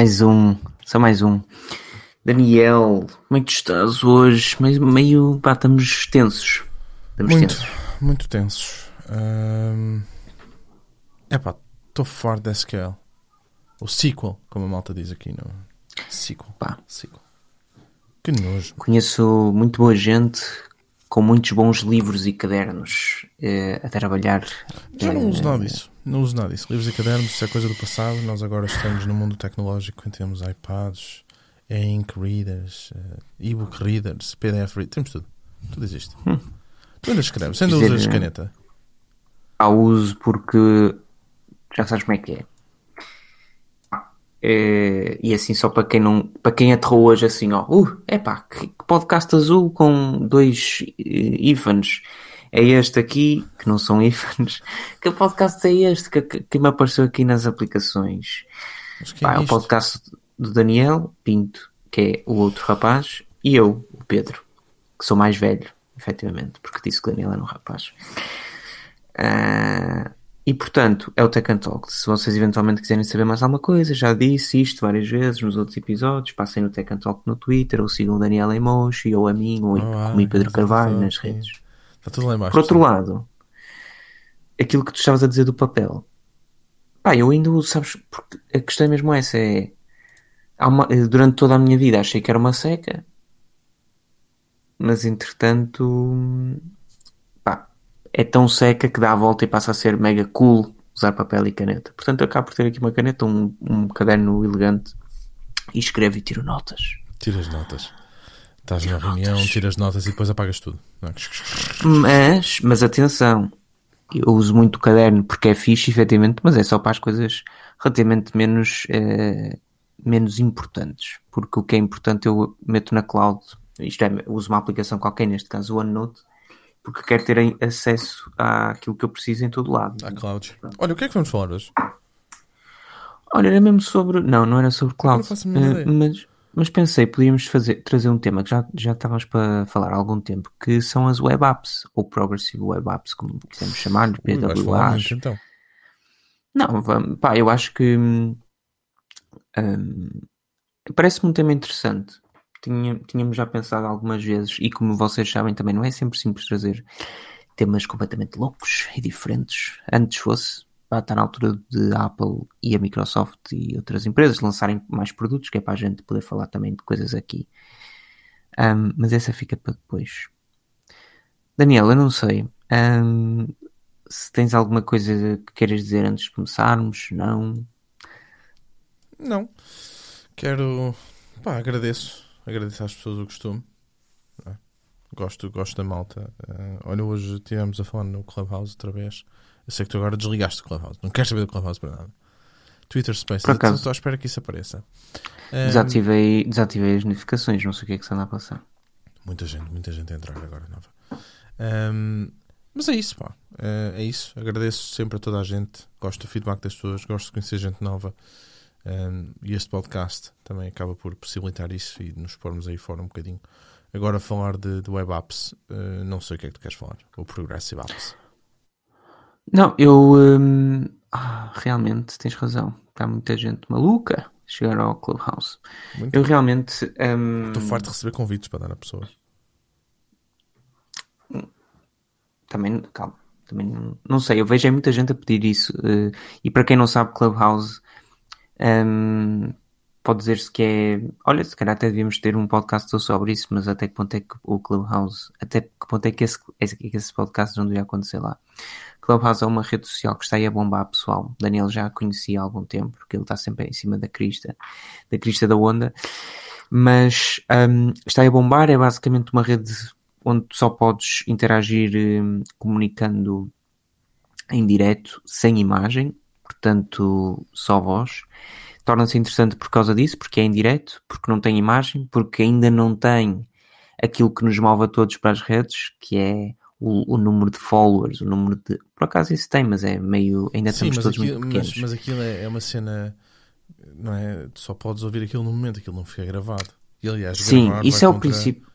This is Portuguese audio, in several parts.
Mais um. Só mais um. Daniel, como é que tu estás hoje? Meio, meio pá, estamos tensos. Estamos Muito, tensos. muito tensos. Ahm, epá, estou fora da SQL. O sequel, como a malta diz aqui no sequel. Pá. sequel. Que nojo. Conheço muito boa gente com muitos bons livros e cadernos eh, a trabalhar. Já não eh, uso nada disso. Não uso nada disso. Livros e cadernos, isso é coisa do passado. Nós agora estamos no mundo tecnológico em temos iPads, ink readers, eh, e-book readers, PDF readers, temos tudo. Tudo existe. Tu ainda escreves, ainda usas eh, caneta. Pá, uso porque já sabes como é que é. É, e assim só para quem não para quem aterrou hoje assim ó uh, epá, que podcast azul com dois eh, ífanes é este aqui que não são ífanes que podcast é este que, que, que me apareceu aqui nas aplicações? É Pá, é o isto? podcast do Daniel Pinto que é o outro rapaz e eu, o Pedro que sou mais velho, efetivamente porque disse que o Daniel era um rapaz. Ah, e portanto, é o Tech and Talk. Se vocês eventualmente quiserem saber mais alguma coisa, já disse isto várias vezes nos outros episódios. Passem no Tech and Talk no Twitter, ou sigam o Daniel Emoji, ou a mim, ou Ah, comigo Pedro Carvalho nas redes. Está tudo lá embaixo. Por outro sim. lado, aquilo que tu estavas a dizer do papel, pá, eu ainda uso, sabes, porque a questão é mesmo essa: é uma- durante toda a minha vida achei que era uma seca, mas entretanto, é tão seca que dá a volta e passa a ser mega cool usar papel e caneta. Portanto, eu acabo por ter aqui uma caneta, um, um caderno elegante e escrevo e tiro notas. Tiras notas. Estás na reunião, tiras notas e depois apagas tudo. É? Mas, mas atenção, eu uso muito o caderno porque é fixe, efetivamente, mas é só para as coisas relativamente menos, eh, menos importantes. Porque o que é importante eu meto na cloud, isto é, uso uma aplicação qualquer, neste caso o OneNote, porque quero ter acesso àquilo que eu preciso em todo lado. Há clouds. Olha, o que é que vamos falar hoje? Olha, era mesmo sobre. Não, não era sobre cloud. Ideia. mas, mas pensei, podíamos fazer, trazer um tema que já, já estávamos para falar há algum tempo, que são as web apps, ou progressive web apps, como quisermos chamar, Ui, vais falar muito, PWAs. então. Não, vamos, pá, eu acho que hum, hum, parece-me um tema interessante. Tinha, tínhamos já pensado algumas vezes, e como vocês sabem, também não é sempre simples trazer temas completamente loucos e diferentes. Antes fosse, pá, está na altura de Apple e a Microsoft e outras empresas lançarem mais produtos, que é para a gente poder falar também de coisas aqui. Hum, mas essa fica para depois. Daniel, eu não sei. hum, se tens alguma coisa que queiras dizer antes de começarmos, não. Não. Quero. Pá, agradeço. Agradeço às pessoas o costume. É? Gosto, gosto da malta. Eh, olha, hoje estivemos a falar no Clubhouse outra vez. Eu sei que tu agora desligaste o Clubhouse. Não queres saber do Clubhouse para nada. Twitter Space. Por acaso. Estou à espera que isso apareça. Eh, Desativei, desativei as notificações, não sei o que é que se anda a passar. Muita gente, muita gente a entrar agora nova. Ahm, mas é isso, pá. Eh, é isso. Agradeço sempre a toda a gente. Gosto do feedback das pessoas, gosto de conhecer gente nova. Ahm, e este podcast também acaba por possibilitar isso e nos pormos aí fora um bocadinho. Agora falar de, de web apps, eh, não sei o que é que tu queres falar. Ou progressive apps. Não, eu. hum, ah, realmente tens razão. Está muita gente maluca chegar ao Clubhouse. Muito. Eu realmente. hum, Estou farto de receber convites para dar a pessoas. Também, calma, também não, não sei, eu vejo muita gente a pedir isso. eh, e para quem não sabe, Clubhouse hum, pode dizer-se que é. Olha, se calhar até devíamos ter um podcast sobre isso, mas até que ponto é que o Clubhouse, até que ponto é que esse, que esse podcast não devia acontecer lá? Clubhouse é uma rede social que está aí a bombar, pessoal. Daniel já a conhecia há algum tempo, porque ele está sempre em cima da crista, da crista da onda. Mas hum, está aí a bombar, é basicamente uma rede onde só podes interagir hum, comunicando em direto, sem imagem, portanto, só voz. Torna-se interessante por causa disso, porque é em direto, porque não tem imagem, porque ainda não tem aquilo que nos move a todos para as redes, que é o, o número de followers, o número de. Por acaso isso tem, mas é meio. Ainda Sim, estamos todos aquilo, muito pequenos. mas, mas aquilo é, é uma cena. Não é? Tu só podes ouvir aquilo no momento, aquilo não fica gravado. E aliás, Sim, isso é o princípio.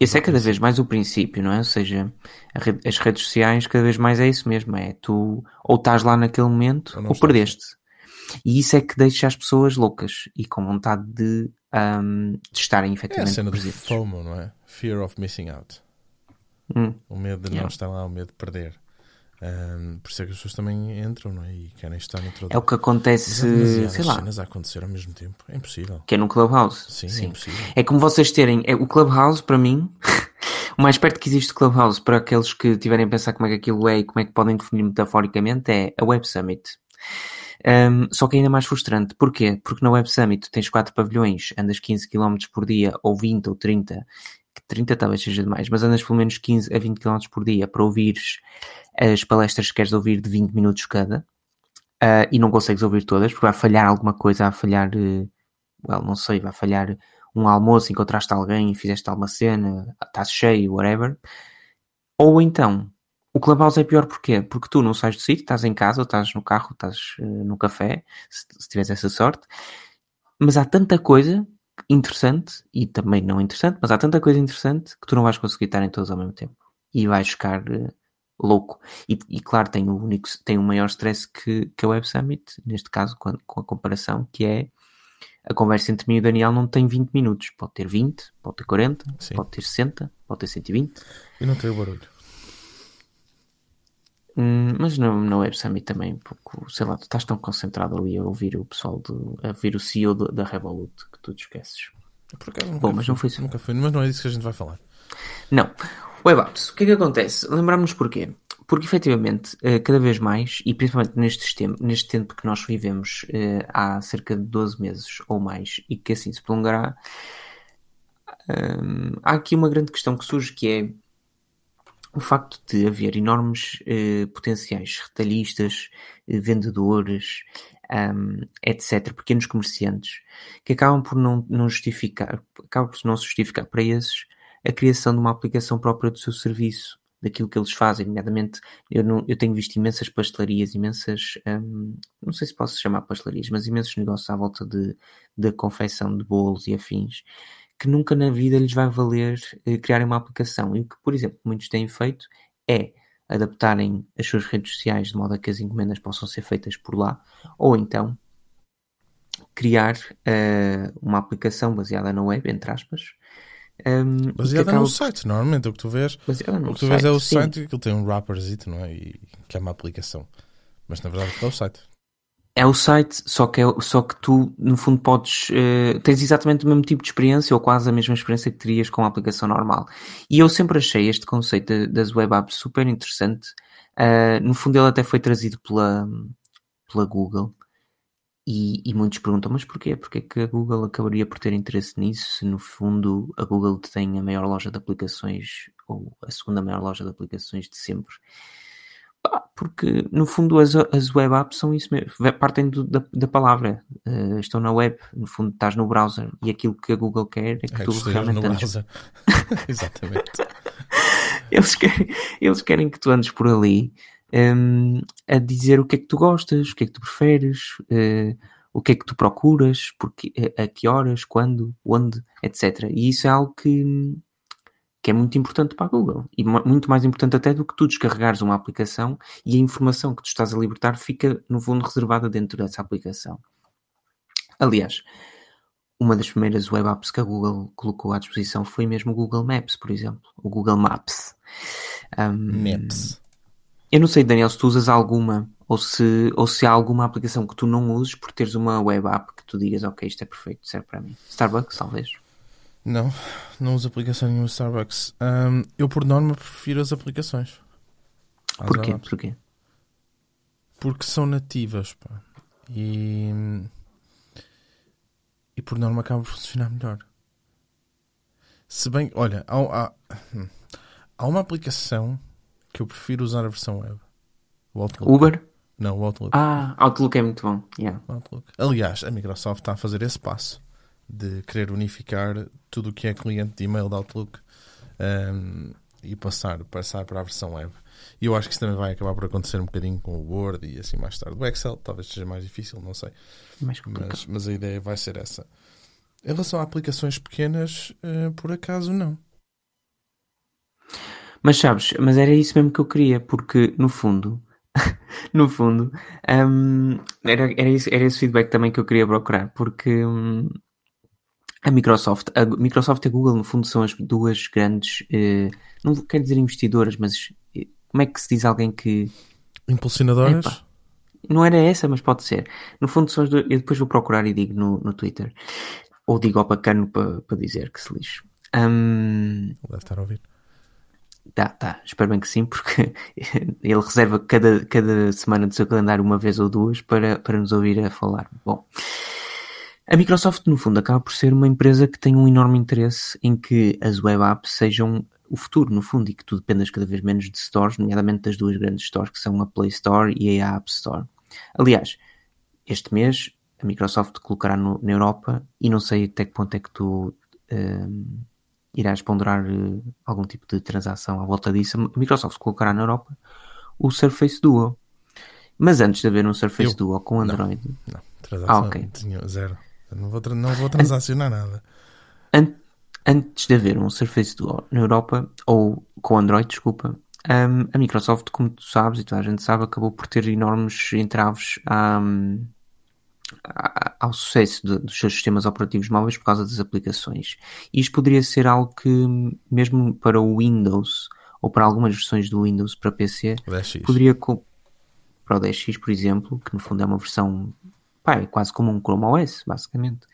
Esse é cada o vez mais o princípio, não é? Ou seja, rede- as redes sociais cada vez mais é isso mesmo, é tu ou estás lá naquele momento Ou ou perdeste. E isso é que deixa as pessoas loucas e com vontade de, um, de estarem É a efetivamente cena presentes. FOMO, não é? Fear of missing out. Hum. O medo de Yeah. não estar lá, o medo de perder. Ahm, por isso é que as pessoas também entram, não é? E querem estar no É o que acontece, sei lá, cenas a acontecer ao mesmo tempo. É impossível. que é no Clubhouse. Sim, é impossível. É como vocês terem. É, o Clubhouse, para mim, o mais perto que existe de Clubhouse, para aqueles que tiverem a pensar como é que aquilo é e como é que podem definir metaforicamente, é a Web Summit. Um, só que é ainda mais frustrante. Porquê? Porque na Web Summit tens quatro pavilhões, andas 15 km por dia, ou 20 ou 30, que 30 talvez seja demais, mas andas pelo menos 15 a 20 km por dia para ouvires as palestras que queres ouvir de 20 minutos cada, ah, e não consegues ouvir todas, porque vai falhar alguma coisa, vai falhar, eh, well, não sei, vai falhar um almoço, encontraste alguém, fizeste alguma cena, estás cheio, whatever. Ou então, o Clubhouse é pior porquê? Porque tu não sais do sítio, estás em casa, ou estás no carro, estás eh, no café, se, se tiveres essa sorte, mas há tanta coisa interessante, e também não interessante, mas há tanta coisa interessante que tu não vais conseguir estar em todos ao mesmo tempo. E vais ficar eh, louco. E, e, claro, tem o único, tem o maior stress que, que a Web Summit, neste caso, com a, com a comparação, que é a conversa entre mim e o Daniel não tem 20 minutos. Pode ter 20, pode ter 40, Sim. pode ter 60, pode ter 120. E não tem o barulho. Hum, mas no, na Web Summit também, pouco, sei lá, tu estás tão concentrado ali a ouvir o pessoal, do, a ouvir o CEO do- da Revolut que tu te esqueces. Por acaso Bom, mas fui, não foi isso. Nunca fui, mas não é disso que a gente vai falar. Não. Web Apps, o que é que acontece? Lembramos-nos porquê? Porque efetivamente, eh, cada vez mais, e principalmente neste tempo, neste tempo que nós vivemos eh, há cerca de 12 meses ou mais, e que assim se prolongará, hum, há aqui uma grande questão que surge que é o facto de haver enormes eh, potenciais retalhistas, eh, vendedores, hum, etc., pequenos comerciantes, que acabam por não, não justificar, acabam por não justificar para esses a criação de uma aplicação própria do seu serviço, daquilo que eles fazem, nomeadamente, eu, não, eu tenho visto imensas pastelarias, imensas, hum, não sei se posso chamar pastelarias, mas imensos negócios à volta de, da confecção de bolos e afins, que nunca na vida lhes vai valer eh, criarem uma aplicação. E o que, por exemplo, muitos têm feito é adaptarem as suas redes sociais de modo a que as encomendas possam ser feitas por lá, ou então criar eh, uma aplicação baseada na web, entre aspas, um, e que Baseada acaba no site, normalmente o que tu vês, baseada o que tu vês é o sim. site, que ele tem um wrapperzito, não é? E que é uma aplicação. Mas na verdade é o site. É o site, só que, é, só que tu, no fundo, podes. eh, tens exatamente o mesmo tipo de experiência, ou quase a mesma experiência que terias com a aplicação normal. E eu sempre achei este conceito da- das web apps super interessante. Ah, no fundo, ele até foi trazido pela, pela Google. E, e muitos perguntam, mas porquê? Porquê que a Google acabaria por ter interesse nisso se no fundo a Google tem a maior loja de aplicações ou a segunda maior loja de aplicações de sempre? Porque no fundo as, as web apps são isso mesmo, partem do- da, da palavra, Eh, estão na web, no fundo estás no browser e aquilo que a Google quer é que É tu realmente no andes browser. Exatamente. eles querem, eles querem que tu andes por ali hum, a dizer o que é que tu gostas, o que é que tu preferes, eh, o que é que tu procuras, porque, a, a que horas, quando, onde, etc. E isso é algo que, que é muito importante para a Google. E mu- muito mais importante até do que tu descarregares uma aplicação e a informação que tu estás a libertar fica, no fundo, reservada dentro dessa aplicação. Aliás, uma das primeiras web apps que a Google colocou à disposição foi mesmo o Google Maps, por exemplo. O Google Maps. Um, Maps. Eu não sei, Daniel, se tu usas alguma ou se, ou se há alguma aplicação que tu não uses por teres uma web app que tu digas, ok, isto é perfeito, serve para mim. Starbucks, talvez. Não, não uso aplicação nenhuma Starbucks. Ahm, eu, por norma, prefiro as aplicações. Porquê? apps. Porquê? Porque são nativas, pá. E... E por norma acaba por funcionar melhor. Se bem... Olha, há, há, hum, há uma aplicação que eu prefiro usar a versão web. Uber? Não, o Outlook. Ah, Outlook é muito bom. Yeah. Outlook. Aliás, a Microsoft está a fazer esse passo de querer unificar tudo o que é cliente de e-mail de Outlook ehm, e passar, passar para a versão web. E eu acho que isso também vai acabar por acontecer um bocadinho com o Word e assim mais tarde. O Excel talvez seja mais difícil, não sei. Mais. Mas, mas a ideia vai ser essa. Em relação a aplicações pequenas, eh, por acaso não. Mas sabes, mas era isso mesmo que eu queria, porque no fundo no fundo, um, era, era, esse, era esse feedback também que eu queria procurar, porque um, a Microsoft, a Microsoft e a Google, no fundo, são as duas grandes, eh, não quero dizer investidoras, mas eh, como é que se diz alguém que. Impulsionadoras? Epa, não era essa, mas pode ser. No fundo, são as duas, eu depois vou procurar e digo no, no Twitter. Ou digo ao bacano para, para dizer que se lixe. Um, Deve estar a ouvir. Tá, tá, espero bem que sim, porque ele reserva cada, cada semana do seu calendário uma vez ou duas para, para nos ouvir a falar. Bom, a Microsoft, no fundo, acaba por ser uma empresa que tem um enorme interesse em que as web apps sejam o futuro, no fundo, e que tu dependas cada vez menos de stores, nomeadamente das duas grandes stores que são a Play Store e a App Store. Aliás, este mês a Microsoft colocará no, na Europa e não sei até que ponto é que tu. Um, irás ponderar uh, algum tipo de transação à volta disso. A Microsoft colocará na Europa o Surface Duo. Mas antes de haver um Surface Eu? Duo com Android. Não, não. transação ah, okay. zero. Não vou, não vou transacionar nada. An antes de haver um Surface Duo na Europa, ou com Android, desculpa, um, a Microsoft, como tu sabes e toda a gente sabe, acabou por ter enormes entraves um, ao sucesso de, dos seus sistemas operativos móveis por causa das aplicações. E isto poderia ser algo que, mesmo para o Windows ou para algumas versões do Windows para PC, poderia para o 10X, por exemplo, que no fundo é uma versão pá, é quase como um Chrome OS, basicamente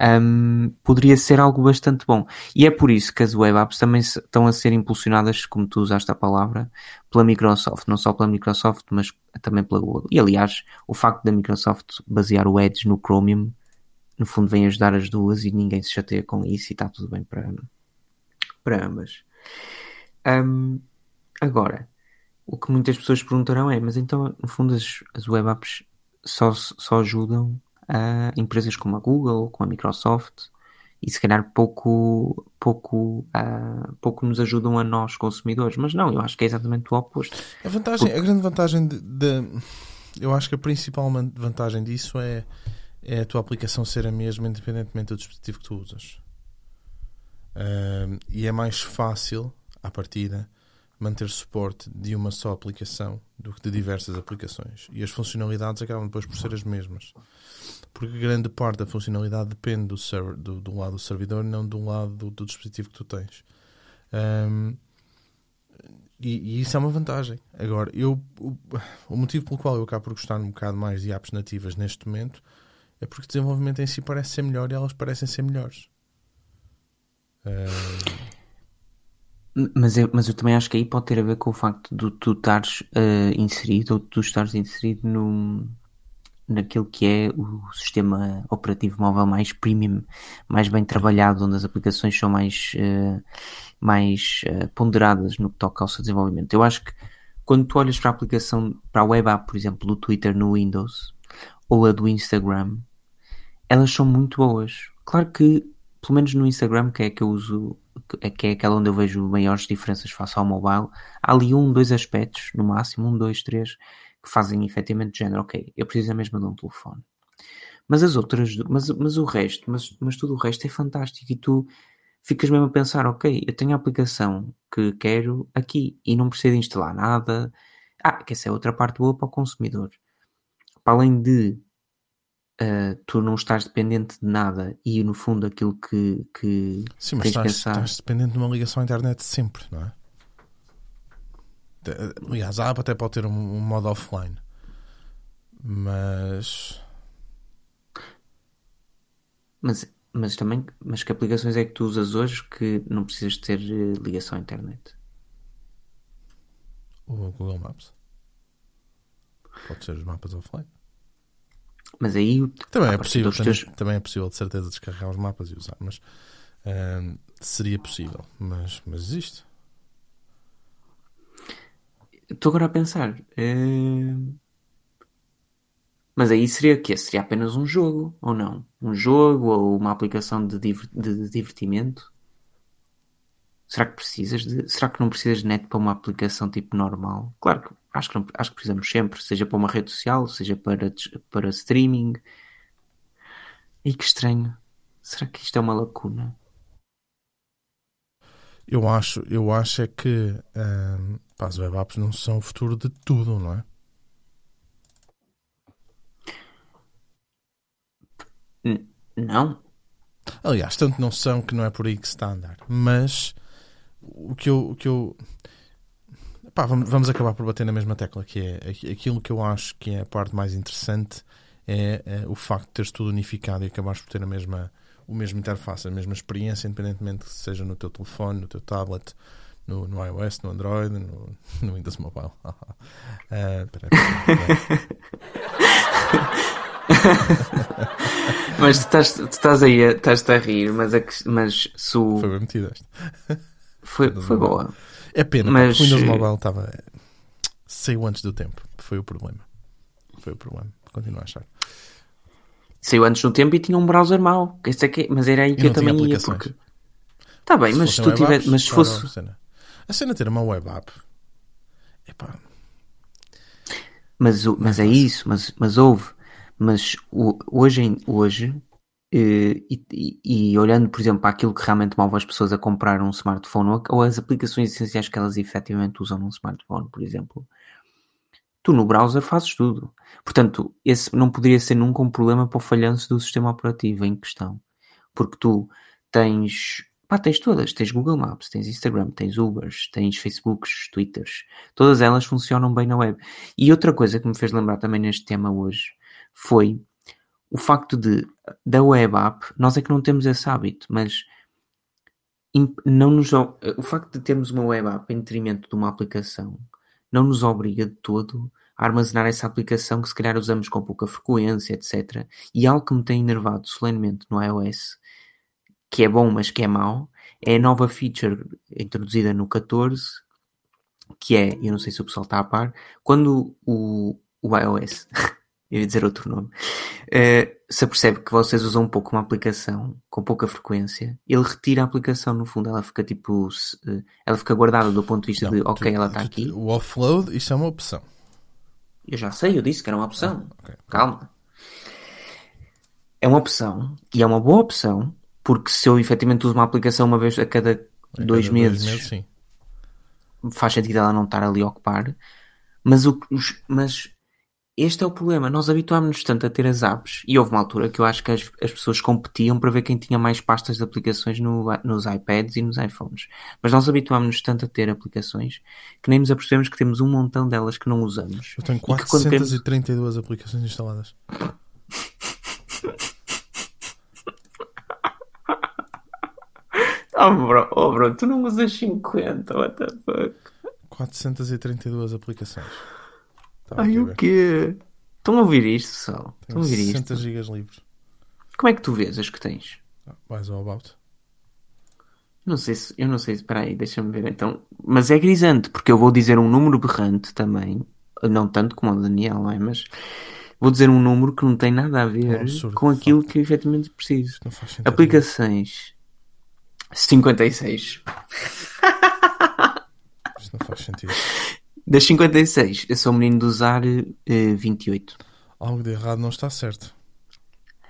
um, poderia ser algo bastante bom. E é por isso que as web apps também estão a ser impulsionadas, como tu usaste a palavra, pela Microsoft. Não só pela Microsoft, mas também pela Google. E aliás, o facto da Microsoft basear o Edge no Chromium, no fundo, vem ajudar as duas e ninguém se chateia com isso e está tudo bem para, para ambas. Um, agora, o que muitas pessoas perguntarão é, mas então, no fundo, as, as web apps só, só ajudam a empresas como a Google, como a Microsoft, e se calhar pouco, pouco, uh, pouco nos ajudam a nós consumidores. Mas não, eu acho que é exatamente o oposto. A, vantagem, Porque... a grande vantagem de, de, Eu acho que a principal vantagem disso é, é a tua aplicação ser a mesma, independentemente do dispositivo que tu usas. Uh, e é mais fácil, à partida, manter suporte de uma só aplicação do que de diversas aplicações. E as funcionalidades acabam depois por ser as mesmas. Porque grande parte da funcionalidade depende do, server, do, do lado do servidor não do lado do, do dispositivo que tu tens. Um, e, e, isso é uma vantagem. Agora, eu, o, o, motivo pelo qual eu acabo por gostar um bocado mais de apps nativas neste momento é porque o desenvolvimento em si parece ser melhor e elas parecem ser melhores. Um, mas eu, mas eu também acho que aí pode ter a ver com o facto de tu estares uh, inserido ou tu estares inserido no, naquilo que é o sistema operativo móvel mais premium, mais bem trabalhado, onde as aplicações são mais, uh, mais uh, ponderadas no que toca ao seu desenvolvimento. Eu acho que quando tu olhas para a aplicação, para a web app, por exemplo, do Twitter no Windows ou a do Instagram, elas são muito boas. Claro que, pelo menos no Instagram, que é que eu uso que é aquela onde eu vejo maiores diferenças face ao mobile, há ali um, dois aspectos, no máximo, um, dois, três, que fazem efetivamente de género, ok, eu preciso mesmo de um telefone. Mas as outras, mas, mas o resto, mas, mas tudo o resto é fantástico e tu ficas mesmo a pensar, ok, eu tenho a aplicação que quero aqui e não preciso instalar nada. Ah, que essa é outra parte boa para o consumidor. Para além de uh, tu não estás dependente de nada e no fundo aquilo que, que Sim, mas estás, pensar... estás dependente de uma ligação à internet sempre, não é? Aliás, a app até pode ter um, um modo offline, mas. Mas, mas também, mas que aplicações é que tu usas hoje que não precisas ter eh, ligação à internet? O Google Maps. Pode ser os mapas offline. Mas aí também é possível, também, teus... também, é possível de certeza descarregar os mapas e usar, mas uh, seria possível, mas, mas existe. Estou agora a pensar. Uh... Mas aí seria o quê? Seria apenas um jogo, ou não? Um jogo ou uma aplicação de, diver... de divertimento? Será que precisas de. Será que não precisas de net para uma aplicação tipo normal? Claro que acho que, não, acho que precisamos sempre, seja para uma rede social, seja para, para streaming. E que estranho. Será que isto é uma lacuna? Eu acho, eu acho é que hum, pá, as web apps não são o futuro de tudo, não é? N não. Aliás, tanto não são que não é por aí que se está a andar. Mas o que eu, o que eu pá, vamos, acabar por bater na mesma tecla, que é aquilo que eu acho que é a parte mais interessante é, é o facto de teres tudo unificado e acabares por ter a mesma, o mesmo interface, a mesma experiência, independentemente que seja no teu telefone, no teu tablet, no, no iOS, no Android, no, no Windows Mobile. uh, peraí, mas tu estás, tu estás aí estás a rir, mas, a, mas se o... Foi bem metido esta. Foi, foi boa. É pena, Mas- o Windows Mobile estava. Saiu antes do tempo. Foi o problema. Foi o problema. Continuo a achar. Saiu antes do tempo e tinha um browser mau. Esse é que, mas era aí que eu também ia. Porque... Tá bem, mas se tu tiver, mas se fosse. A cena. a cena de ter uma web app. Epá, Mas, mas é isso, mas, mas houve. Mas hoje, hoje eh, e, e- e olhando, por exemplo, para aquilo que realmente move as pessoas a comprar um smartphone ou, ou as aplicações essenciais que elas efetivamente usam num smartphone, por exemplo, tu no browser fazes tudo. Portanto, esse não poderia ser nunca um problema para o falhanço do sistema operativo em questão. Porque tu tens, pá, tens todas. Tens Google Maps, tens Instagram, tens Ubers, tens Facebooks, Twitters. Todas elas funcionam bem na web. E outra coisa que me fez lembrar também neste tema hoje foi o facto de, da web app, nós é que não temos esse hábito, mas não nos, o facto de termos uma web app em detrimento de uma aplicação não nos obriga de todo a armazenar essa aplicação que se calhar usamos com pouca frequência, etc. E algo que me tem enervado solenemente no iOS, que é bom, mas que é mau, é a nova feature introduzida no 14, que é, eu não sei se o pessoal está a par, quando o, o iOS, ia dizer outro nome, eh, se apercebe que vocês usam um pouco uma aplicação com pouca frequência, ele retira a aplicação no fundo, ela fica tipo, se- eh, ela fica guardada do ponto de vista não, de, tu- ok, ela está tu- aqui. O offload, isso é uma opção. Eu já sei, eu disse que era uma opção. Ok. Calma. É uma opção e é uma boa opção porque se eu efetivamente uso uma aplicação uma vez a cada A dois cada meses, sim. faz sentido ela não estar ali a ocupar. Mas, o, mas este é o problema. Nós habituámos-nos tanto a ter as apps e houve uma altura que eu acho que as, as pessoas competiam para ver quem tinha mais pastas de aplicações no nos iPads e nos iPhones. Mas nós habituámos-nos tanto a ter aplicações que nem nos apercebemos que temos um montão delas que não usamos. Eu tenho E que quando temos- 432 aplicações instaladas. Oh bro, oh bro, tu não usas 50, what the fuck? 432 aplicações. Estava Ai, aqui a o quê? Estão a ouvir isto, pessoal? Estão a ouvir 60 isto? gigas livres. Como é que tu vês as que tens? Ah, Mais ou about. Não sei se, eu não sei, espera aí, deixa-me ver então. Mas é grisante, porque eu vou dizer um número berrante também, não tanto como o Daniel, não é? Mas vou dizer um número que não tem nada a ver Um absurdo, com aquilo que efetivamente preciso. Isto não faz sentido. Aplicações 56. Isto não faz sentido. Das 56, eu sou um menino de usar eh, 28. Algo de errado não está certo.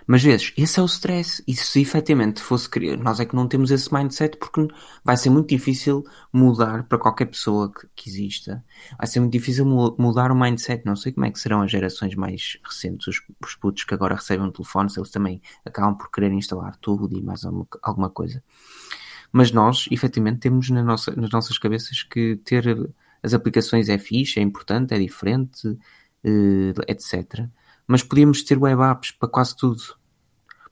Mas vezes, esse é o stress. E se efetivamente fosse criar, nós é que não temos esse mindset porque vai ser muito difícil mudar para qualquer pessoa que, que exista. Vai ser muito difícil mu- mudar o mindset. Não sei como é que serão as gerações mais recentes, os, os putos que agora recebem um telefone, se eles também acabam por querer instalar tudo e mais alguma, alguma coisa. Mas nós, efetivamente, temos na nossa, nas nossas cabeças que ter as aplicações é fixe, é importante, é diferente, eh, etc. Mas podíamos ter web apps para quase tudo.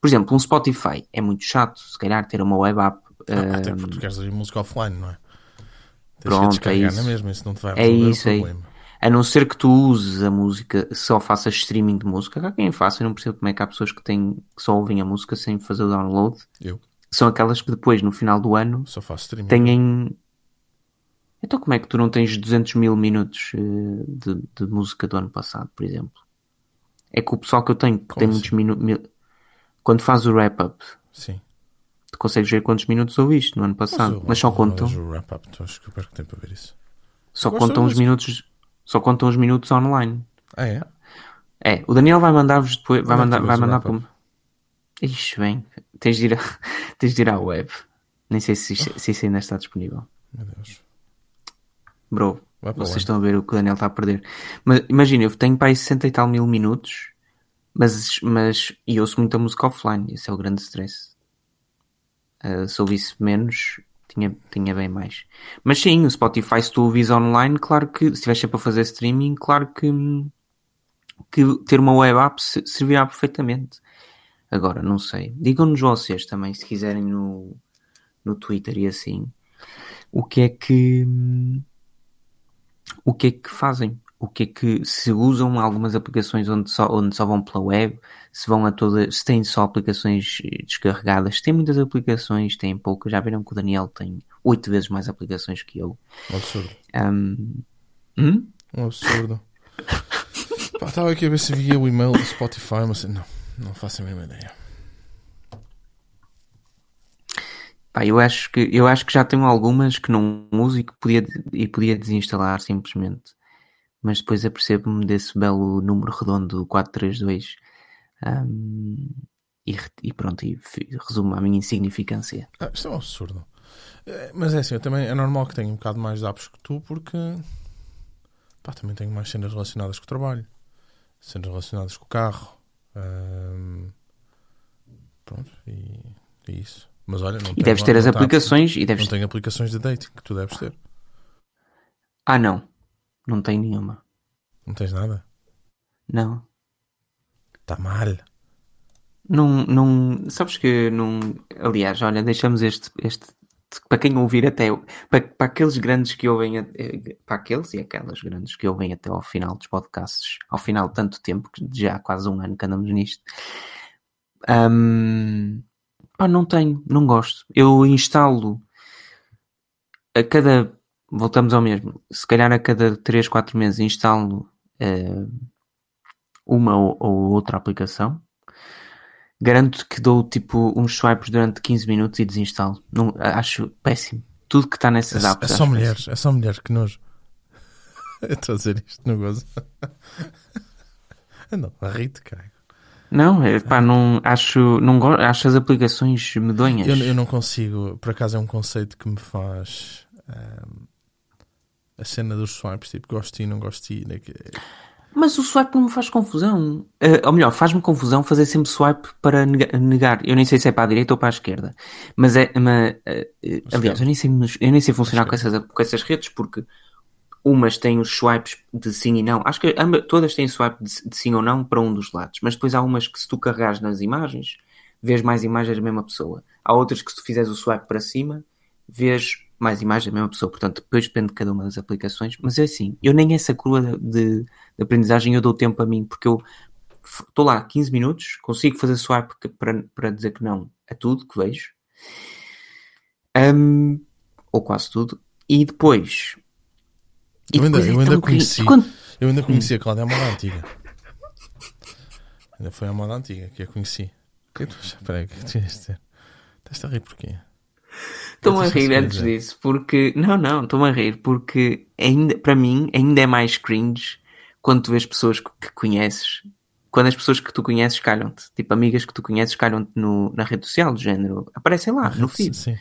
Por exemplo, um Spotify é muito chato, se calhar, ter uma web app. Ah, Até porque tu queres ouvir música offline, não é? Tens Pronto, que é descarregar isso. na mesma, isso não te vai É isso o aí. A não ser que tu uses a música, só faças streaming de música. Há quem faça, eu não percebo como é que há pessoas que, têm, que só ouvem a música sem fazer o download. Eu são aquelas que depois, no final do ano, só faço streaming. têm. Então, como é que tu não tens 200 mil minutos eh, de, de música do ano passado, por exemplo? É que o pessoal que eu tenho, que Como tem assim? muitos minutos. Quando faz o wrap-up, Sim. tu consegues ver quantos minutos ouviste no ano passado, mas, eu- só contam. o wrap-up, tu achas que eu perco tempo a ver isso? Só contam os minutos. Só contam os minutos online. Ah, é? É, o Daniel vai mandar-vos depois. Vai é mandar, vai mandar para. Ixi, bem. Tens de, ir a, tens de ir à web. Nem sei se, se isso ainda está disponível. Meu Deus. Bro, Vai vocês estão a ver o que o Daniel está a perder. Mas imagina, eu tenho para aí 60 e tal mil minutos Mas, mas e ouço muita música offline, esse é o grande stress. Uh, se ouvisse menos, tinha, tinha bem mais. Mas sim, o Spotify, se tu ouvis online, claro que, se estiveres sempre a fazer streaming, claro que, que ter uma web app servirá perfeitamente. Agora, não sei. Digam-nos vocês também, se quiserem no, no Twitter e assim, o que é que o que é que fazem? O que é que se usam algumas aplicações onde só, onde só vão pela web, se vão a todas, se têm só aplicações descarregadas, tem muitas aplicações, tem poucas, já viram que o Daniel tem oito vezes mais aplicações que eu. Um absurdo. Um, hum? um absurdo. Estava aqui a ver se via o e-mail do Spotify, mas não, não faço a mesma ideia. Pá, eu acho que eu acho que já tenho algumas que não uso e que podia, e podia desinstalar simplesmente. Mas depois apercebo-me desse belo número redondo 432 um, e, e, pronto, e resumo a minha insignificância. Ah, isto é um absurdo. É, mas é assim, eu também é normal que tenha um bocado mais de apps que tu porque pá, também tenho mais cenas relacionadas com o trabalho, cenas relacionadas com o carro. Um, pronto, e é isso. Mas olha, não e deves ter as aplicações. E deves... Não tenho aplicações de dating que tu deves ter. Ah, não. Não tenho nenhuma. Não tens nada? Não. Está mal. Não, não. Sabes que não. Aliás, olha, deixamos este. este para quem ouvir até. Para, para aqueles grandes que ouvem. Para aqueles e aquelas grandes que ouvem até ao final dos podcasts. Ao final de tanto tempo, que já há quase um ano que andamos nisto. Um, Pá, não tenho, não gosto. Eu instalo a cada. Voltamos ao mesmo. Se calhar a cada 3, 4 meses instalo uh, uma ou, ou, outra aplicação. Garanto que dou tipo uns swipes durante 15 minutos e desinstalo. Não, acho péssimo. Tudo que está nessas é, apps. É só mulheres, péssimo. é só mulheres que nojo. Estou a dizer isto, não gozo. não, ri-te, cara. Não, é, pá, não acho, não gosto, acho as aplicações medonhas. Eu, eu não consigo, por acaso é um conceito que me faz um, a cena dos swipes, tipo, gosto e não gosto né, Mas o swipe não me faz confusão. Uh, ou melhor, faz-me confusão fazer sempre swipe para negar. Eu nem sei se é para a direita ou para a esquerda. Mas é. Mas, uh, aliás, eu nem sei, eu nem sei funcionar com essas, com essas redes porque umas têm os swipes de sim e não. Acho que todas têm swipe de, de, sim ou não para um dos lados. Mas depois há umas que se tu carregares nas imagens, vês mais imagens da mesma pessoa. Há outras que se tu fizeres o swipe para cima, vês mais imagens da mesma pessoa. Portanto, depois depende de cada uma das aplicações. Mas é assim, eu nem essa curva de, de aprendizagem eu dou tempo a mim, porque eu estou lá 15 minutos, consigo fazer swipe para, para dizer que não a tudo que vejo. Um, ou quase tudo. E depois eu ainda, eu ainda conheci, quando... eu ainda conheci a Cláudia à moda antiga. Ainda foi a moda antiga que a conheci. Espera aí, o que tinhas de dizer? Estás a rir porquê? Estou-me a rir antes disso, porque. Não, não, estou-me a rir porque ainda, para mim ainda é mais cringe quando tu vês pessoas que conheces. Quando as pessoas que tu conheces calham-te, tipo amigas que tu conheces calham-te na rede social, do género, aparecem lá, no feed. Sim.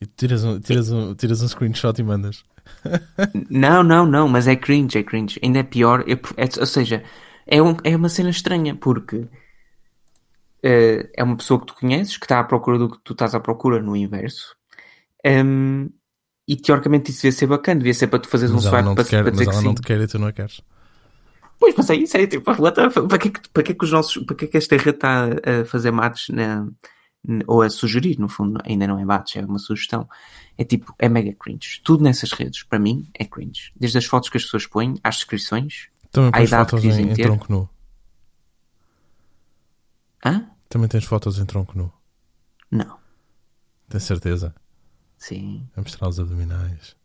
E tiras um, tiras, um, tiras um screenshot e mandas. não, não, não, mas é cringe, é cringe. Ainda é pior, é, é, ou seja, é, um, é uma cena estranha, porque uh, é uma pessoa que tu conheces, que está à procura do que tu estás à procura no inverso. Um, e teoricamente isso devia ser bacana, devia ser para tu fazeres mas um swipe para, quer, para dizer mas que ela sim. não te quer e tu não a queres. Pois, mas é isso, é tipo, para que, para que, que os nossos, para que, que esta rede está a fazer mates na, ou a sugerir, no fundo, ainda não é bates, é uma sugestão. É tipo, é mega cringe. Tudo nessas redes, para mim, é cringe. Desde as fotos que as pessoas põem, às descrições, Também à idade fotos que dizem em, ter. em tronco nu. Hã? Também tens fotos em tronco nu. Não. Tens certeza? Sim. A mostrar os abdominais.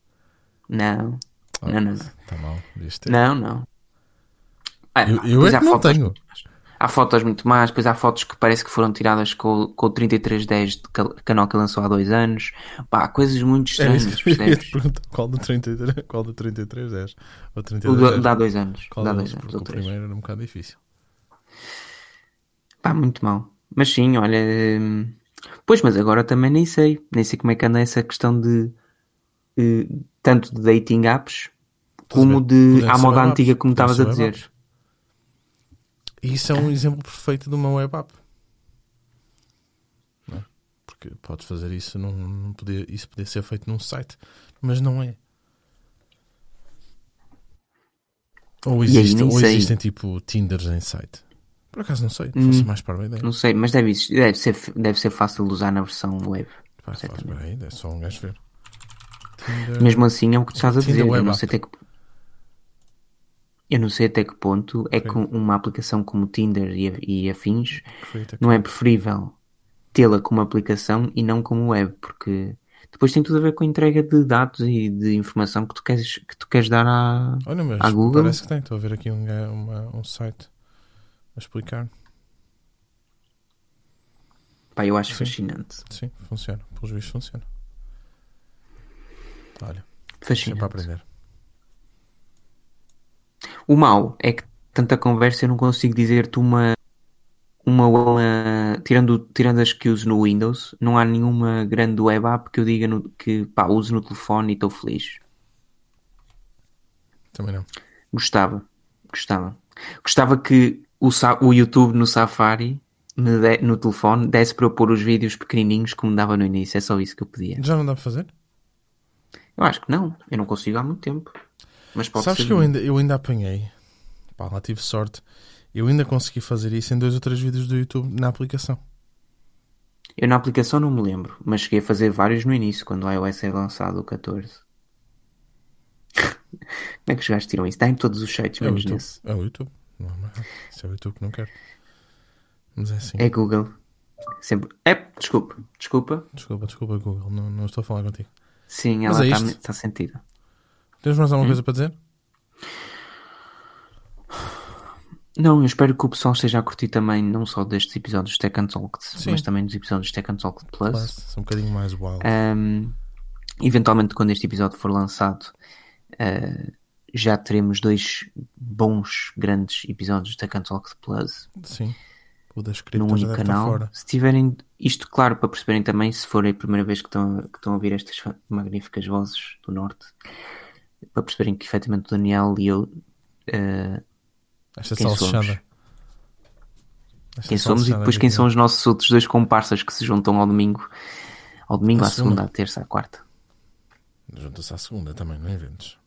Não. Ah, não, não. Está mal. devias ter. Não, não. Ah, Eu, não. eu Depois é que não fotos tenho. Há fotos muito mais, depois há fotos que parece que foram tiradas com, com o 3310 de canal que lançou há dois anos. Pá, coisas muito Era estranhas, te percebes? Qual do 33? Qual do 33 10? Ou O 32 do, 10? dá dois anos. Qual Dá dois anos o primeiro era um bocado difícil. Pá, muito mal. Mas sim, olha. hum, Pois, mas agora também nem sei. Nem sei como é que anda essa questão de. eh, tanto de dating apps como de. À moda antiga, como estavas a dizer. E isso é um exemplo perfeito de uma web app. É? Porque podes fazer isso, num, num poder, isso podia ser feito num site, mas não é. Ou, existe, ou existem tipo Tinders em site. Por acaso não sei, Hum. fosse mais para a ideia. Não sei, mas deve, deve, ser, deve ser fácil de usar na versão web. Pá, faz, aí, é só um gajo ver. Tinder, Mesmo assim é o que tu estás a Tinder dizer. Eu Web não App. sei até que eu não sei até que ponto é que uma aplicação como Tinder e, e afins não é preferível tê-la como aplicação e não como web, porque depois tem tudo a ver com a entrega de dados e de informação que tu queres, que tu queres dar à. Olha, mas à Google? parece que tem. Estou a ver aqui um, uma- um site a explicar. Pá, eu acho Sim. fascinante. Sim, funciona. Pelos vistos funciona. Olha, sempre a Fascinante. aprender. O mau é que tanta conversa eu não consigo dizer-te uma. Uma, uma- tirando, tirando as que uso no Windows, não há nenhuma grande web app que eu diga no- que pá, uso no telefone e estou feliz. Também não. Gostava, gostava. Gostava que o, o YouTube no Safari, de- no telefone, desse para eu pôr os vídeos pequenininhos como dava no início. É só isso que eu pedia. Já não dá para fazer? Eu acho que não. Eu não consigo há muito tempo. Mas pode Sabes ser. que eu ainda, eu ainda apanhei. Pá, lá tive sorte. Eu ainda consegui fazer isso em dois ou três vídeos do YouTube na aplicação. Eu na aplicação não me lembro, mas cheguei a fazer vários no início, quando o iOS é lançado o 14. Como é que os gajos tiram isso? Dá em todos os sites, É menos YouTube. nesse. É o YouTube. Não, é nada. Isso é o YouTube que não quero. Mas é assim. É Google. Sempre. É, desculpa, desculpa. Desculpa, desculpa, Google. Não, não estou a falar contigo. Sim, ela é está isto. tá sentida. Tens mais Hum? alguma coisa para dizer? Não, eu espero que o pessoal esteja a curtir também, não só destes episódios de Tech and Talk, mas também dos episódios de Tech and Talk Plus. Plus, são um bocadinho mais wild. Um, eventualmente, quando este episódio for lançado, uh, já teremos dois bons, grandes episódios de Tech and Talk Plus Sim. O das num criptas já único canal. fora. Se tiverem isto claro para perceberem também, se for a primeira vez que estão, que estão a ouvir estas magníficas vozes do Norte, para perceberem que efetivamente o Daniel e eu uh, Esta Quem salsichada. somos? Esta quem somos e depois que quem são os nossos outros dois comparsas que se juntam ao domingo, ao domingo, À à segunda, segunda. à terça, à quarta. Junta-se à segunda também, não inventes.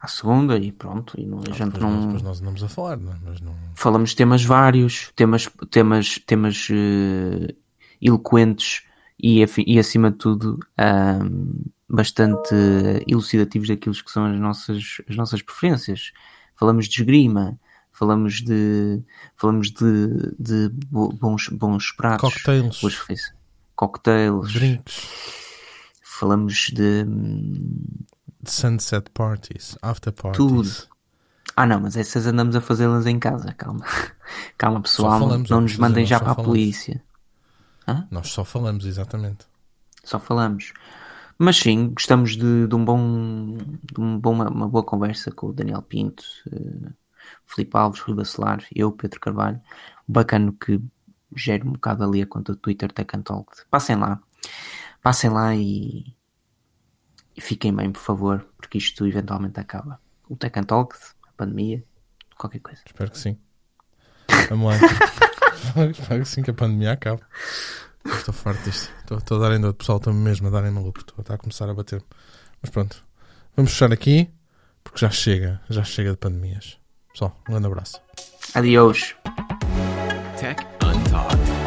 à segunda e pronto. E não, a gente não, nós, depois nós andamos a falar, não é? Mas não. falamos temas vários, temas, temas, temas eh, eloquentes e, e acima de tudo bastante elucidativos daquilo que são as nossas, as nossas preferências. Falamos de esgrima, falamos de, falamos de, de bo- bons, bons pratos, Cocktails, boas refeições, cocktails, drinks, falamos de hum, sunset parties, after parties. Tudo. Ah não, mas essas andamos a fazê-las em casa, calma. Calma pessoal, não- falamos, nos mandem já para só a falamos. polícia. Nós só falamos, exatamente. Só falamos. Mas sim, gostamos de, de um bom, de um bom uma, boa conversa com o Daniel Pinto, eh, Filipe Alves, Rui Bacelar, eu, Pedro Carvalho. Bacana que gera um bocado ali a conta do Twitter Tech Talk. Passem lá. Passem lá e, e fiquem bem, por favor, porque isto eventualmente acaba. O Tech Talk, a pandemia, qualquer coisa. Espero que sim. Vamos lá. Espero que sim, que a pandemia acabe. Estou farto disto. Estou, estou a dar ainda. O pessoal está mesmo a dar em maluco. Estou, está a começar a bater. Mas pronto. Vamos fechar aqui. Porque já chega. Já chega de pandemias. Pessoal, um grande abraço. Adiós. Tech Untalked.